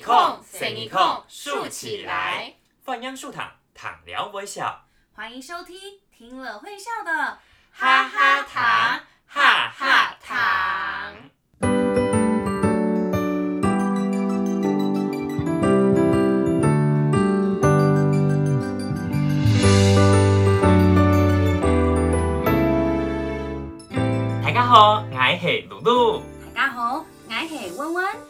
一空，生一空，竖起来。放央竖躺，躺聊微笑。欢迎收听，听了会笑的哈哈糖，哈哈糖。大家好，我是露露。大家好，我是温温。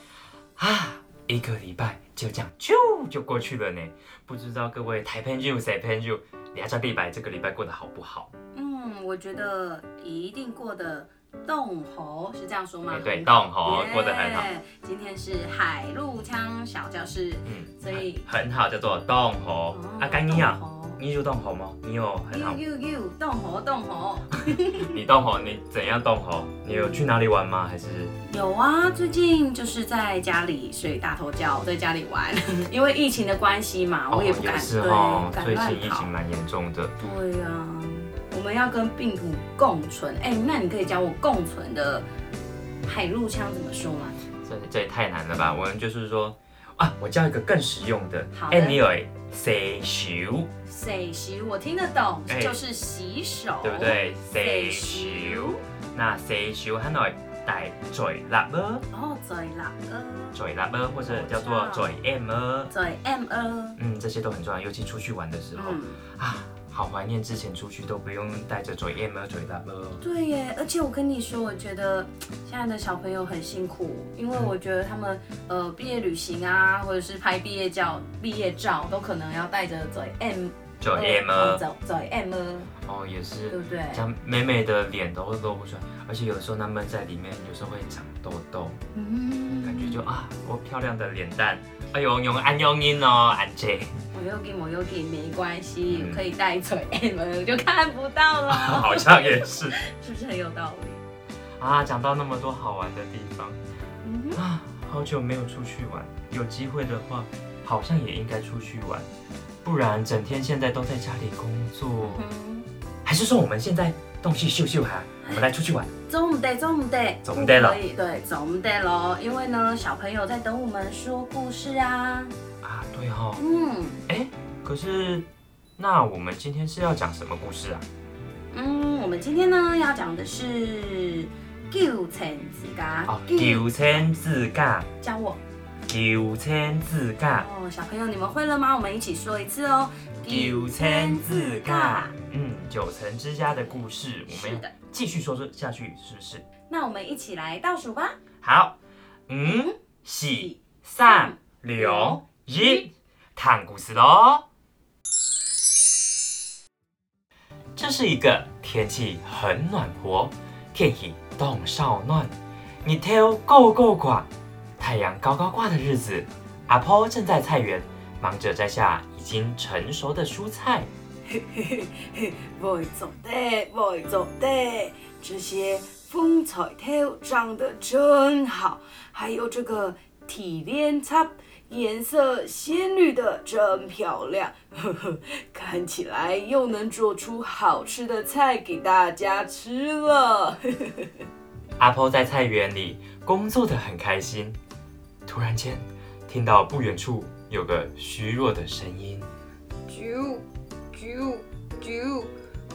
啊，一个礼拜就这样啾就过去了呢。不知道各位台朋友、谁朋友，两家礼拜这个礼拜过得好不好？嗯，我觉得一定过得动喉，是这样说吗？欸对很动猴耶过得很好。今天是海陆腔小教室，嗯，所以很好，叫做动猴。啊，干你啊，动你有动猴吗？你有很好猴，呦呦呦，动猴动猴。你动猴，你怎样动猴？你有去哪里玩吗？还是有啊，最近就是在家里睡大头觉，在家里玩，因为疫情的关系嘛，我也不敢、哦也是对哦，不敢乱最近疫跑情蛮严重的。对呀、我们要跟病毒共存。哎、那你可以教我共存的海陆腔怎么说吗？这这也太难了吧？我们就是说啊，我教一个更实用的。好的哎，你有哎，洗手，洗手我听得懂，哎。就是洗手，对不？对？洗洗手。手，那洗手很耐带嘴喇叭？哦，嘴喇叭，嘴喇叭，或者叫做嘴 M 么？嘴 M 呃，嗯，这些都很重要，尤其出去玩的时候。嗯，啊，好怀念之前出去都不用带着嘴 M、嘴的了。对耶，而且我跟你说，我觉得现在的小朋友很辛苦，因为我觉得他们呃毕业旅行啊，或者是拍毕业照、毕业照，都可能要带着嘴 M 嘴 M 呃？嘴嘴 M 呃哦，也是对。不对？像美美的脸都露不出来，而且有的时候他们在里面有时候会长痘痘，嗯感觉就啊，我漂亮的脸蛋，哎呦，用安用音哦，安姐，我又给我又给没关系，嗯可以带嘴 M 我就看不到了，好像也是 是不是很有道理？啊。讲到那么多好玩的地方嗯，啊，好久没有出去玩，有机会的话，好像也应该出去玩，不然整天现在都在家里工作，嗯还是说我们现在东西秀秀哈，我们来出去玩。走唔得，走唔得，走唔得了不可以，对，走唔得咯，因为呢，小朋友在等我们说故事啊。啊，对哈、哦，嗯哎，可是那我们今天是要讲什么故事啊？嗯，我们今天呢要讲的是九层之家。哦，九千字架，教我九千字架，哦，小朋友你们会了吗？我们一起说一次哦。九千字架。嗯，九层之家的故事，我们继续说说下去，是不是？那我们一起来倒数吧。好，五、四、三、六、一，谈故事喽。这是一个天气很暖和，天气冻少暖，日头高高挂，太阳高高挂的日子。阿婆正在菜园忙着摘下已经成熟的蔬菜。会做的，会做的，这些风彩头长得真好，还有这个体莲插，颜色鲜绿的真漂亮，呵呵，看起来又能做出好吃的菜给大家吃了。阿婆在菜园里工作得很开心，突然间听到不远处有个虚弱的声音。啾啾啾，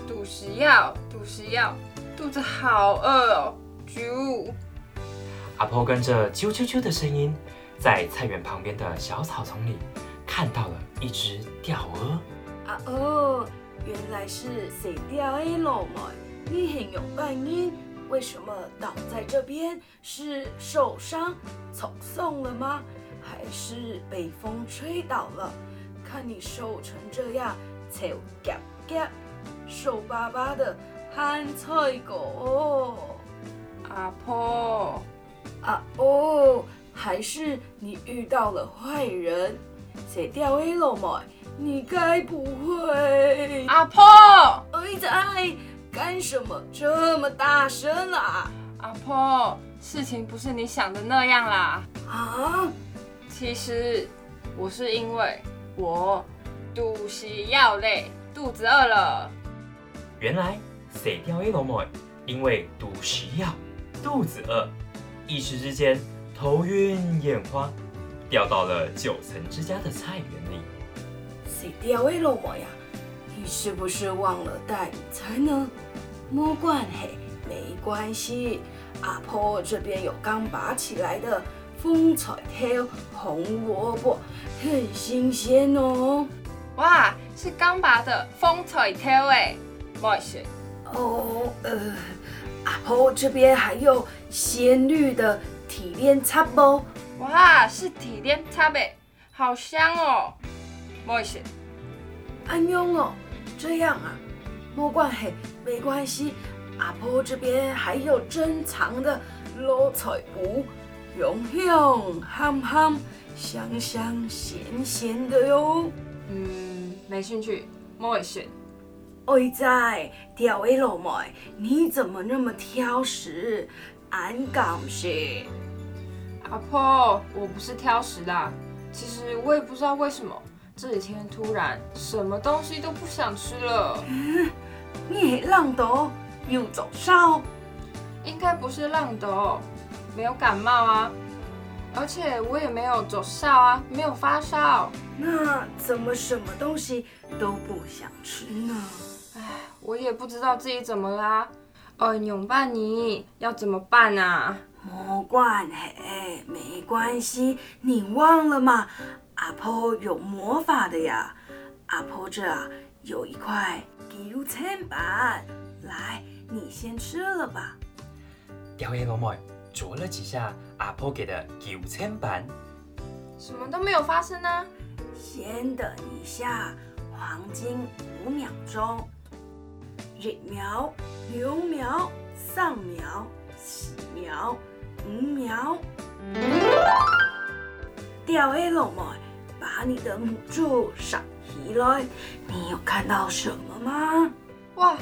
肚食药，肚食药，肚子好饿哦，啾。阿婆跟着啾啾啾的声音，在菜园旁边的小草丛里看到了一只钓鹅。啊哦，原来是谁掉的老妹，你很有反应，为什么倒在这边？是受伤走送了吗？还是被风吹倒了？看你瘦成这样，才夹夹，瘦巴巴的憨菜狗。阿婆，啊哦，还是你遇到了坏人？谁掉 A 了嘛，你该不会？阿婆，儿子爱干什么这么大声啊？阿婆，事情不是你想的那样啦。啊？其实我是因为我肚食药累，肚子饿了。原来死掉一龙妹因为毒食药，肚子饿，一时之间头晕眼花，掉到了九层之家的菜园里。谁掉的了么呀？你是不是忘了带午餐呢？摸罐嘿，没关系。阿婆这边有刚拔起来的风彩条红萝卜，很新鲜哦。哇，是刚拔的风彩条诶，冒险。哦，呃，阿婆这边还有鲜绿的提炼插包。哇，是提炼插呗，好香哦。冒险。安用哦，这样啊，没关系，没关系。阿婆这边还有珍藏的卤菜脯，香香憨憨，香香咸咸的哟。嗯，没兴趣，冒险。儿仔，钓位老妹，你怎么那么挑食？俺感谢。阿婆，我不是挑食啦，其实我也不知道为什么这几天突然什么东西都不想吃了。嗯，你浪多又走烧？应该不是浪多，没有感冒啊，而且我也没有走烧啊，没有发烧。那怎么什么东西都不想吃呢？唉，我也不知道自己怎么啦。哦，永伴你要怎么办啊？没关系，没关系，你忘了吗？阿婆有魔法的呀！阿婆这啊有一块九层板，来，你先吃了吧。表演老妹啄了几下阿婆给的九层板，什么都没有发生呢。先等一下，黄金五秒钟，一秒、两秒、三秒、四秒。五秒，钓鱼老妹，把你的母猪上起来。你有看到什么吗？哇，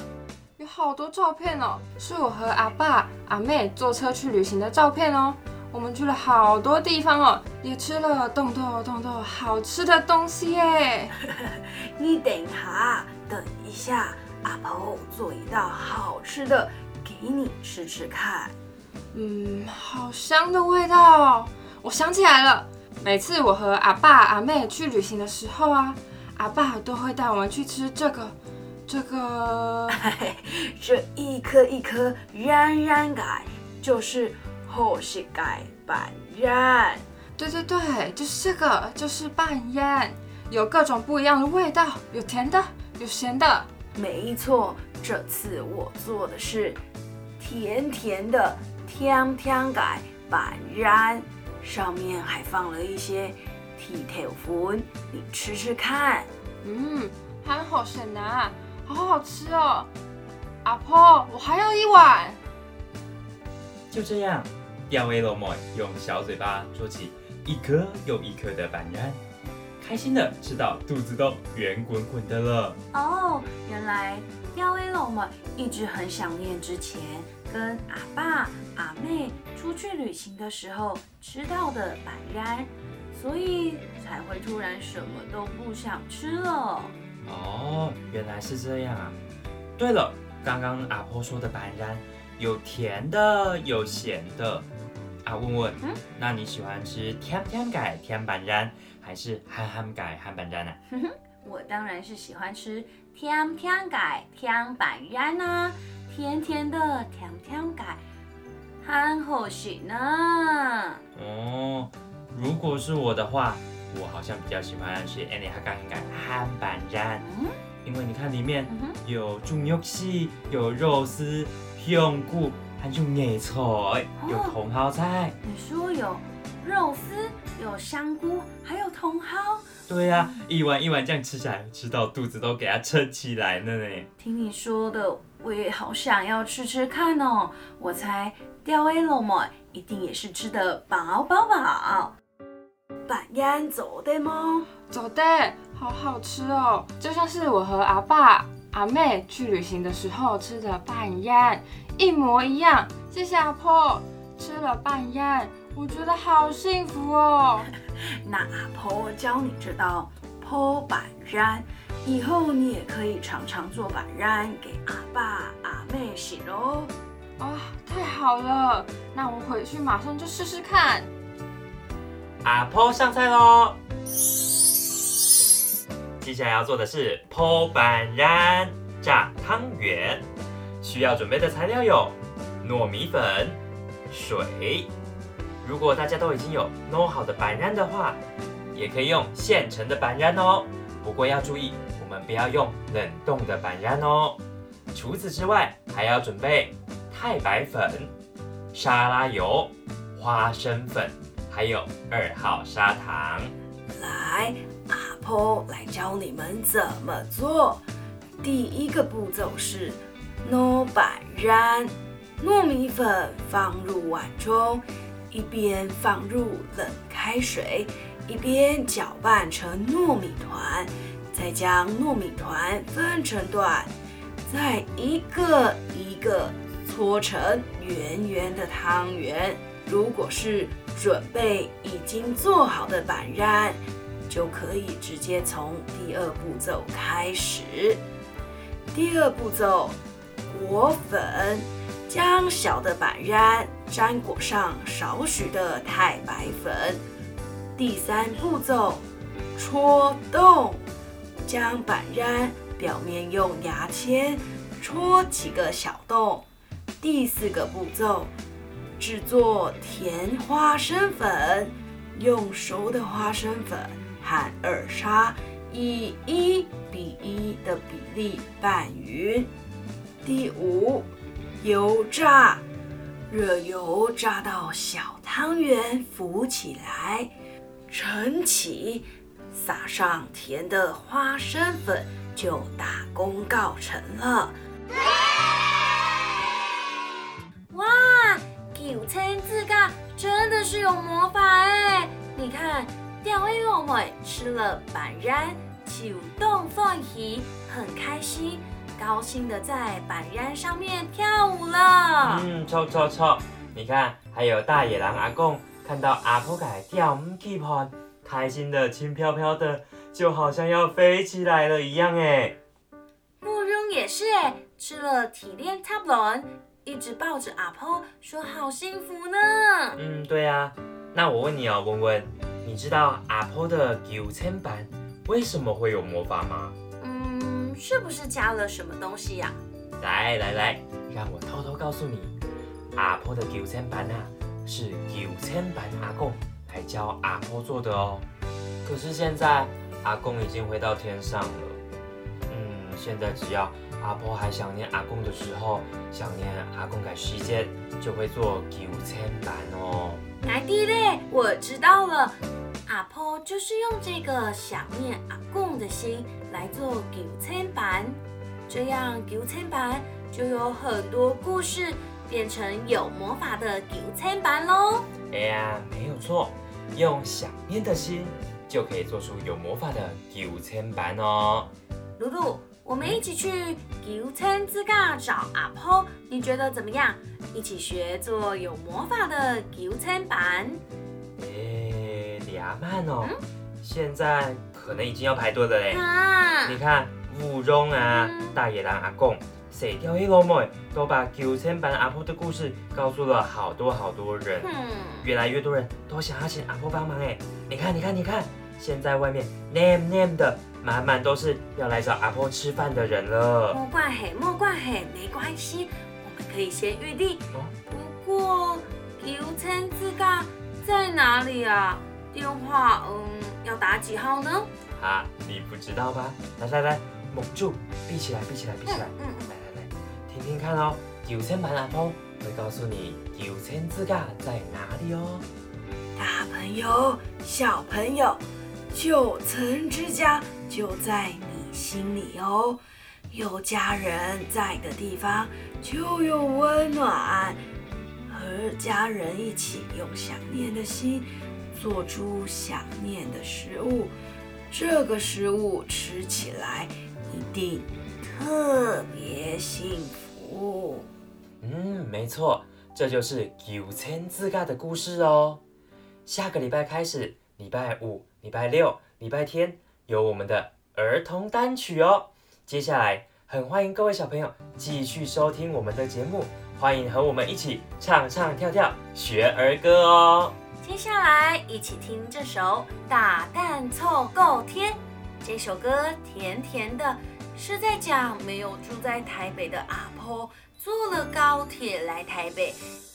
有好多照片哦，是我和阿爸、阿妹坐车去旅行的照片哦。我们去了好多地方哦，也吃了冻豆冻豆好吃的东西耶。你等下，等一下，阿婆做一道好吃的给你吃吃看。嗯，好香的味道哦！我想起来了，每次我和阿爸阿妹去旅行的时候啊，阿爸都会带我们去吃这个，这个，这一颗一颗冉冉盖，就是好食盖板冉。对对对，就是这个，就是板冉，有各种不一样的味道，有甜的，有咸的。没错，这次我做的是甜甜的。甜甜改板然，上面还放了一些蹄头粉，你吃吃看。嗯，还好吃呢，好好吃哦。阿婆，我还要一碗。就这样，钓威罗妹用小嘴巴捉起一颗又一颗的板然，开心的吃到肚子都圆滚滚的了。哦，原来吊威罗妹一直很想念之前。跟阿爸阿妹出去旅行的时候吃到的板然，所以才会突然什么都不想吃了。哦，原来是这样啊！对了，刚刚阿婆说的板然有甜的，有咸的。啊，问问，嗯，那你喜欢吃甜甜改甜板然，还是憨憨改憨板然呢？我当然是喜欢吃甜甜改甜板然啊。甜甜的甜甜盖，很好吃呢。哦，如果是我的话，我好像比较喜欢吃 any 哈干盖憨板然，因为你看里面有猪肉丝，有肉丝、香菇，还有野菜，有茼蒿菜。你说有肉丝，有香菇，还有茼蒿？对呀，一碗一碗这样吃下来，吃到肚子都给它撑起来了呢。听你说的。我也好想要吃吃看哦！我猜钓 A 了嘛，一定也是吃的饱饱饱。板鸭走的吗？走的，好好吃哦，就像是我和阿爸阿妹去旅行的时候吃的板鸭一模一样。谢谢阿婆，吃了板鸭，我觉得好幸福哦。那阿婆教你这道剖板鸭。以后你也可以常常做板然给阿爸阿妹洗喽。啊，太好了！那我回去马上就试试看。阿婆上菜喽。接下来要做的是剖板然炸汤圆，需要准备的材料有糯米粉、水。如果大家都已经有弄好的板然的话，也可以用现成的板然哦。不过要注意，我们不要用冷冻的板然哦。除此之外，还要准备太白粉、沙拉油、花生粉，还有二号砂糖。来，阿婆来教你们怎么做。第一个步骤是糯板然，糯米粉放入碗中，一边放入冷开水，一边搅拌成糯米团，再将糯米团分成段，再一个一个搓成圆圆的汤圆。如果是准备已经做好的板然，就可以直接从第二步骤开始。第二步骤，裹粉，将小的板然沾裹上少许的太白粉。第三步骤，戳洞，将板然表面用牙签戳几个小洞。第四个步骤，制作甜花生粉，用熟的花生粉和二砂以一比一的比例拌匀。第五，油炸，热油炸到小汤圆浮起来，盛起，撒上甜的花生粉，就大功告成了。哇，九千字嘎真的是有魔法哎！你看，吊威老妹吃了板然，球动放喜，很开心，高兴的在板然上面跳舞了。嗯，错错错！你看，还有大野狼阿公看到阿婆改吊唔起盘，开心的轻飘飘的，就好像要飞起来了一样哎。慕容也是哎，吃了体炼 t a b l o n 一直抱着阿婆说好幸福呢。嗯，对啊。那我问你哦，文文，你知道阿婆的九千版为什么会有魔法吗？嗯，是不是加了什么东西呀、来来来，让我偷偷告诉你，阿婆的九千版啊，是九千版阿公来教阿婆做的哦。可是现在阿公已经回到天上了，嗯，现在只要阿婆还想念阿公的时候，想念阿公改时间，就会做九千版哦。来弟嘞，我知道了，阿婆就是用这个想念阿公的心来做九千版，这样九千版就有很多故事变成有魔法的九千版喽。哎呀，没有错，用想念的心就可以做出有魔法的九千版哦。露露，我们一起去九千之嘎找阿婆，你觉得怎么样？一起学做有魔法的九千版。诶，俩慢哦，现在可能已经要排队了嘞。啊你看，芙蓉啊，嗯大野狼阿公，水调黑老妹都把九千版阿婆的故事告诉了好多好多人，嗯，越来越多人都想要请阿婆帮忙哎。你看，你看，你看，现在外面 name name 的满满都是要来找阿婆吃饭的人了。莫怪嘿，莫怪嘿，没关系，我们可以先预定。哦不过九千字嘎在哪里啊？电话嗯要打几号呢？啊，你不知道吧？来来来，蒙住，闭起来，闭起来，闭起来。嗯嗯来来来，听听看哦，九千版阿婆会告诉你九千字嘎在哪里哦。大朋友、小朋友，九层之家就在你心里哦。有家人在的地方就有温暖，和家人一起用想念的心做出想念的食物，这个食物吃起来一定特别幸福。嗯，没错，这就是九千字嘎的故事哦。下个礼拜开始，礼拜五、礼拜六、礼拜天有我们的儿童单曲哦。接下来，很欢迎各位小朋友继续收听我们的节目，欢迎和我们一起唱唱跳跳学儿歌哦。接下来一起听这首《打蛋凑够贴》。这首歌甜甜的，是在讲没有住在台北的阿婆坐了高铁来台北，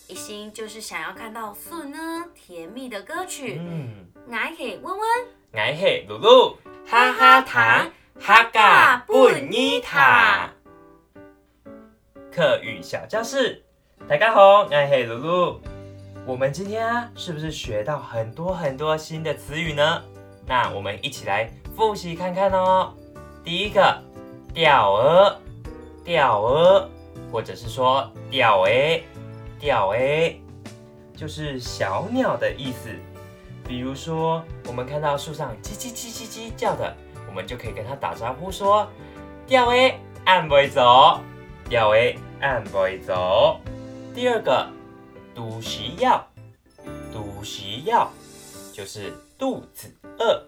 一心就是想要看到素呢甜蜜的歌曲。嗯，爱嘿温温，爱嘿露露，哈哈糖，哈嘎布妮塔。课语小教室，大家好，爱嘿露露。我们今天啊，是不是学到很多很多新的词语呢？那我们一起来复习看看哦。第一个，钓鹅，钓鹅，或者是说钓诶，钓诶，就是小鸟的意思。比如说，我们看到树上叽叽叽叽叽叫的，我们就可以跟它打招呼说：钓诶，按不走，钓诶，按不走。第二个。肚脐药，肚脐药就是肚子饿。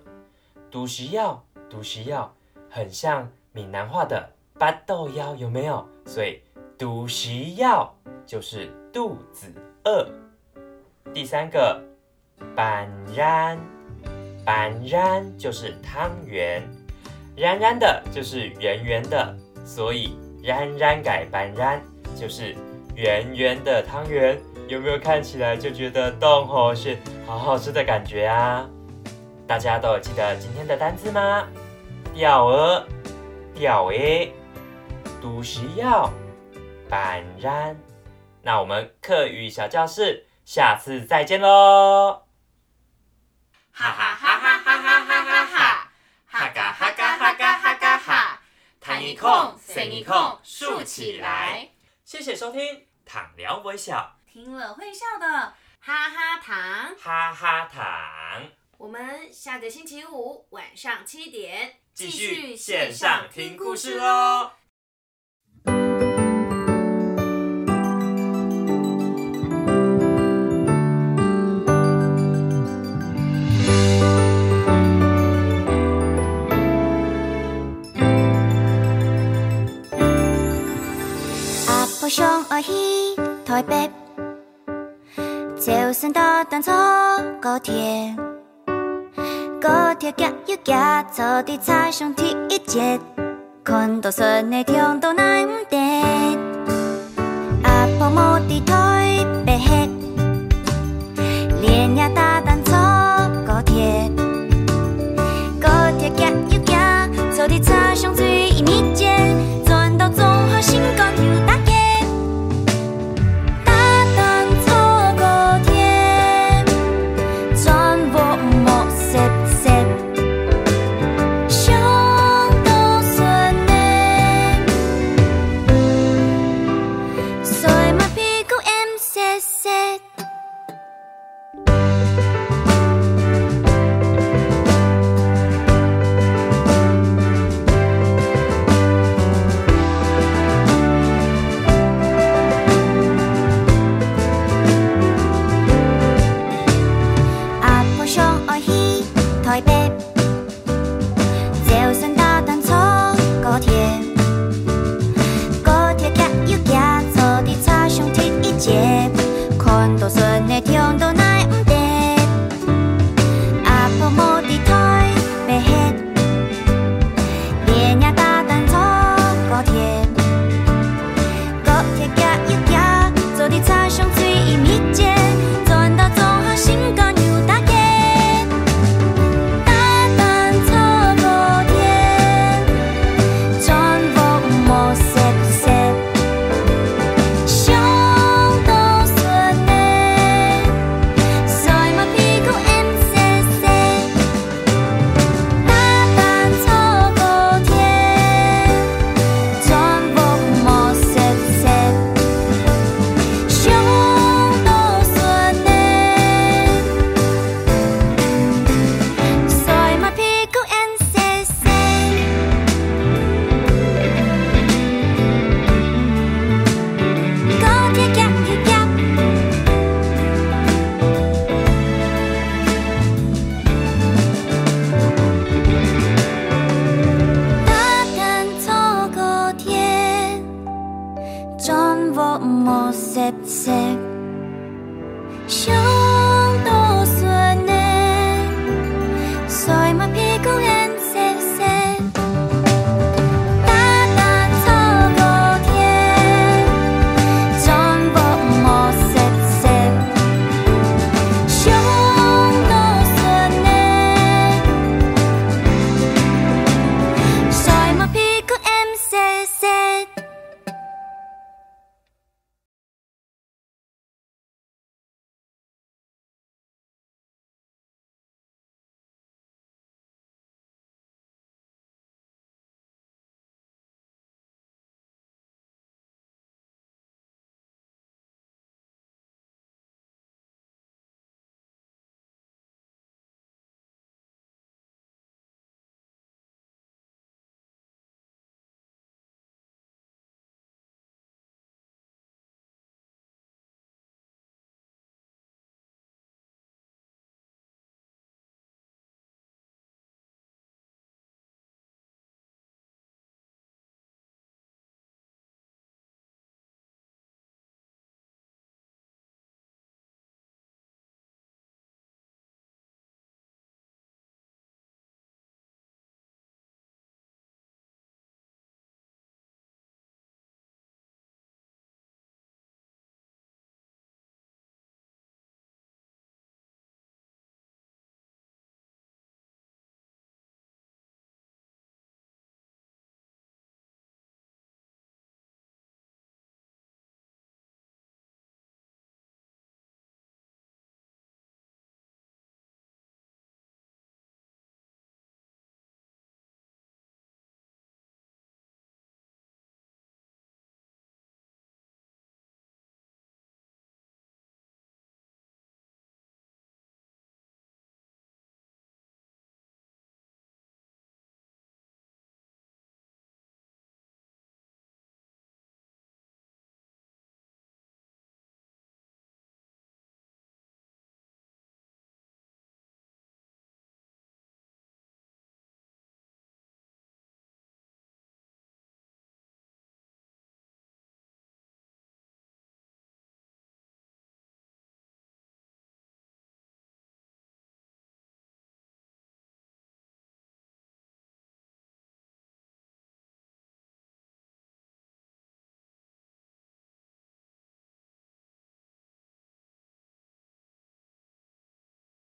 肚脐药，肚脐药很像闽南话的八豆腰，有没有？所以肚脐药就是肚子饿。第三个，板然，板然就是汤圆，然然的就是圆圆的，所以然然改板然就是圆圆的汤圆。有没有看起来就觉得冻吼是好好吃的感觉啊？大家都有记得今天的单词吗？钓鹅、钓诶、毒食药、板然。那我们课语小教室下次再见喽！哈哈哈哈哈哈哈哈哈！哈嘎哈嘎哈嘎哈嘎哈！弹一空，伸一空，竖起来。谢谢收听《躺聊微笑》。听了会笑的哈哈糖，哈哈糖。我们下个星期五晚上七点继续线上听故事喽。阿婆上就算搭动坐高铁，高铁加油行，坐地产上第一节，看到船内用到哪用，阿婆莫低头白黑，连呀大。thôi bếp 莫涩涩。